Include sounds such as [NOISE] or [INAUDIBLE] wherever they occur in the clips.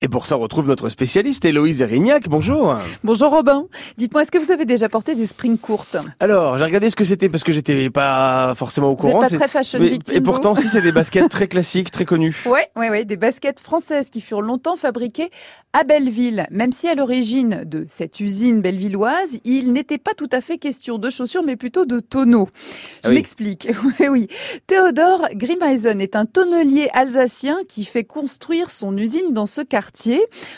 Et pour ça, on retrouve notre spécialiste Héloïse Erignac. Bonjour. Bonjour Robin. Dites-moi, est-ce que vous avez déjà porté des springs courtes Alors, j'ai regardé ce que c'était parce que j'étais pas forcément au courant. pas C'est- très fashion Mais- victime et pourtant, si c'est des baskets très classiques, très connues. [LAUGHS] Ouais, ouais, ouais, des baskets françaises qui furent longtemps fabriquées à Belleville. Même si à l'origine de cette usine bellevilloise, il n'était pas tout à fait question de chaussures, mais plutôt de tonneaux. Je Ah oui. m'explique. [LAUGHS] Oui, oui. Théodore Grimeisen est un tonnelier alsacien qui fait construire son usine dans ce quartier.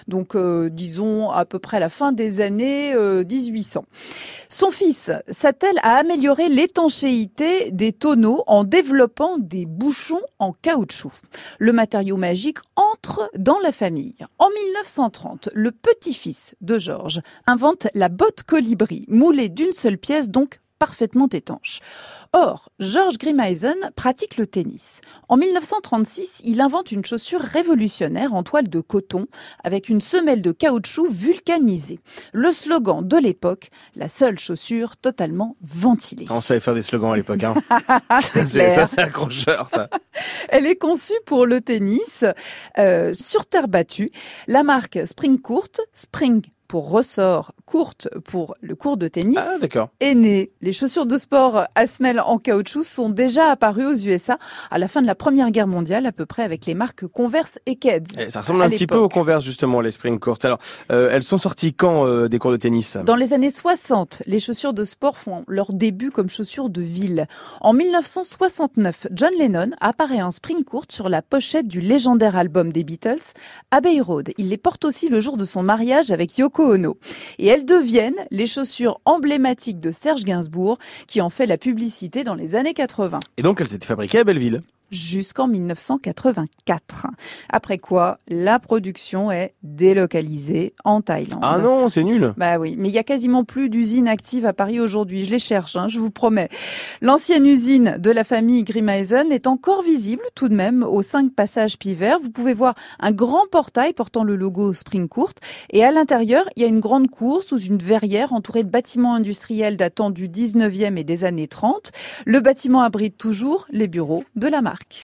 Donc, euh, disons à peu près la fin des années euh, 1800. Son fils s'attelle à améliorer l'étanchéité des tonneaux en développant des bouchons en caoutchouc. Le matériau magique entre dans la famille. En 1930, le petit-fils de Georges invente la botte colibri, moulée d'une seule pièce, donc parfaitement étanche. Or, Georges Grimeisen pratique le tennis. En 1936, il invente une chaussure révolutionnaire en toile de coton avec une semelle de caoutchouc vulcanisée. Le slogan de l'époque, la seule chaussure totalement ventilée. On savait faire des slogans à l'époque. Hein. [LAUGHS] Ça, c'est accrocheur, ça. [LAUGHS] Elle est conçue pour le tennis euh, sur terre battue. La marque Spring Courte, Spring pour ressort, courte pour le cours de tennis, Ah, d'accord. est née. Les chaussures de sport à semelle en caoutchouc sont déjà apparues aux USA à la fin de la Première Guerre mondiale, à peu près avec les marques Converse et Keds. Eh, Ça ressemble un petit peu aux Converse, justement, les spring courts. Alors, euh, elles sont sorties quand euh, des cours de tennis? Dans les années 60, les chaussures de sport font leur début comme chaussures de ville. En 1969, John Lennon apparaît en spring courte sur la pochette du légendaire album des Beatles, Abbey Road. Il les porte aussi le jour de son mariage avec Yoko Et elles deviennent les chaussures emblématiques de Serge Gainsbourg, qui en fait la publicité dans les années 80 Et donc, elles étaient fabriquées à Belleville. Jusqu'en 1984. Après quoi, la production est délocalisée en Thaïlande. Ah non, c'est nul. Bah oui, mais il y a quasiment plus d'usines actives à Paris aujourd'hui. Je les cherche, hein, je vous promets. L'ancienne usine de la famille Grimeisen est encore visible tout de même au 5 passages Pivert. Vous pouvez voir un grand portail portant le logo Spring Court et à l'intérieur, il y a une grande cour sous une verrière entourée de bâtiments industriels datant du 19e et des années 30. Le bâtiment abrite toujours les bureaux de la marque.